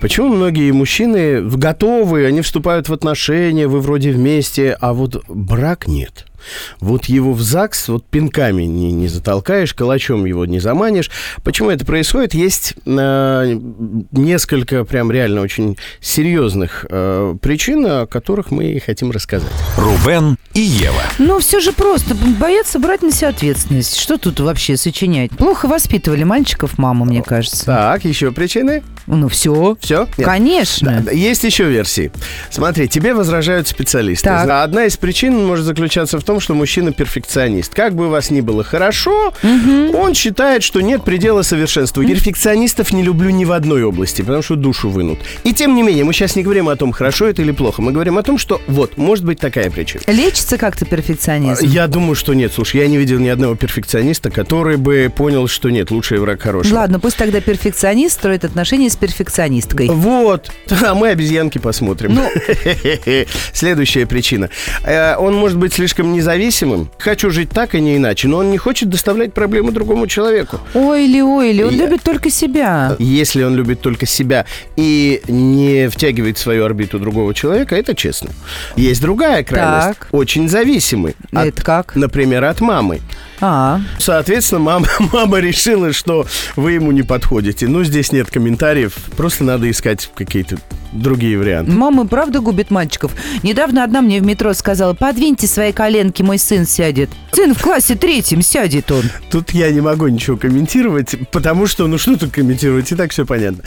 Почему многие мужчины готовы, они вступают в отношения, вы вроде вместе, а вот брак нет? Вот его в ЗАГС вот пинками не, не затолкаешь, калачом его не заманишь. Почему это происходит? Есть э, несколько прям реально очень серьезных э, причин, о которых мы хотим рассказать. Рубен и Ева. Ну, все же просто. Боятся брать на себя ответственность. Что тут вообще сочинять? Плохо воспитывали мальчиков мама, мне кажется. Так, еще причины? Ну, все. Все? Конечно. Да, есть еще версии. Смотри, тебе возражают специалисты. Так. Одна из причин может заключаться в том, что мужчина перфекционист. Как бы у вас ни было хорошо, он считает, что нет предела совершенству. Перфекционистов не люблю ни в одной области, потому что душу вынут. И тем не менее, мы сейчас не говорим о том, хорошо это или плохо. Мы говорим о том, что вот, может быть такая причина. Лечится как-то перфекционизм? Я думаю, что нет. Слушай, я не видел ни одного перфекциониста, который бы понял, что нет, лучший враг хороший. Ладно, пусть тогда перфекционист строит отношения с перфекционисткой. Вот. А мы обезьянки посмотрим. Ну. Следующая причина. Э, Он может быть слишком независимым. Хочу жить так и не иначе, но он не хочет доставлять проблемы другому человеку. Ойли, ойли, он Я- любит только себя. Если он любит только себя и не втягивает в свою орбиту другого человека, это честно. Есть другая крайность. Так. Очень зависимый. От- Это как? Например, от мамы. А, Соответственно, мама, мама решила, что вы ему не подходите. Ну, здесь нет комментариев. Просто надо искать какие-то другие варианты. мама и правда губит мальчиков. Недавно одна мне в метро сказала, подвиньте свои коленки, мой сын сядет. Сын в классе третьем сядет он. Тут я не могу ничего комментировать, потому что, ну что тут комментировать, и так все понятно.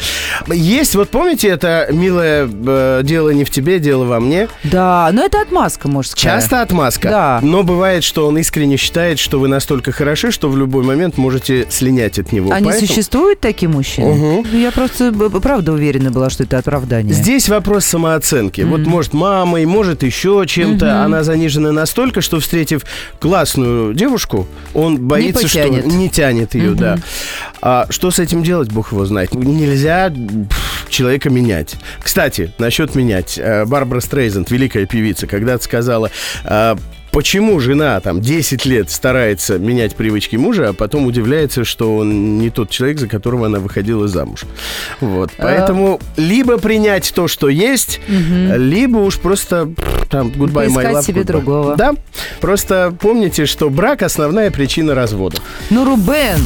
Есть, вот помните, это милое э, дело не в тебе, дело во мне. Да, но это отмазка, может сказать. Часто отмазка. Да. Но бывает, что он искренне считает, что вы настолько хороши, что в любой момент можете слинять от него. Они Поэтому существуют, такие мужчины? Я просто б- правда уверена была, что это оправдание. Здесь вопрос самооценки. Вот может мамой, может еще чем-то. Она занижена настолько, что встретив классную девушку, он боится, что потянет. не тянет ее, да. А что с этим делать, бог его знает. Нельзя человека менять. Кстати, насчет менять. Э, Барбара Стрейзенд, великая певица, когда-то сказала... Почему жена там 10 лет старается менять привычки мужа, а потом удивляется, что он не тот человек, за которого она выходила замуж. Вот. Поэтому либо принять то, что есть, либо уж просто там goodbye, my Поискать love, себе goodbye. другого. Да. Просто помните, что брак основная причина развода. Ну, Рубен,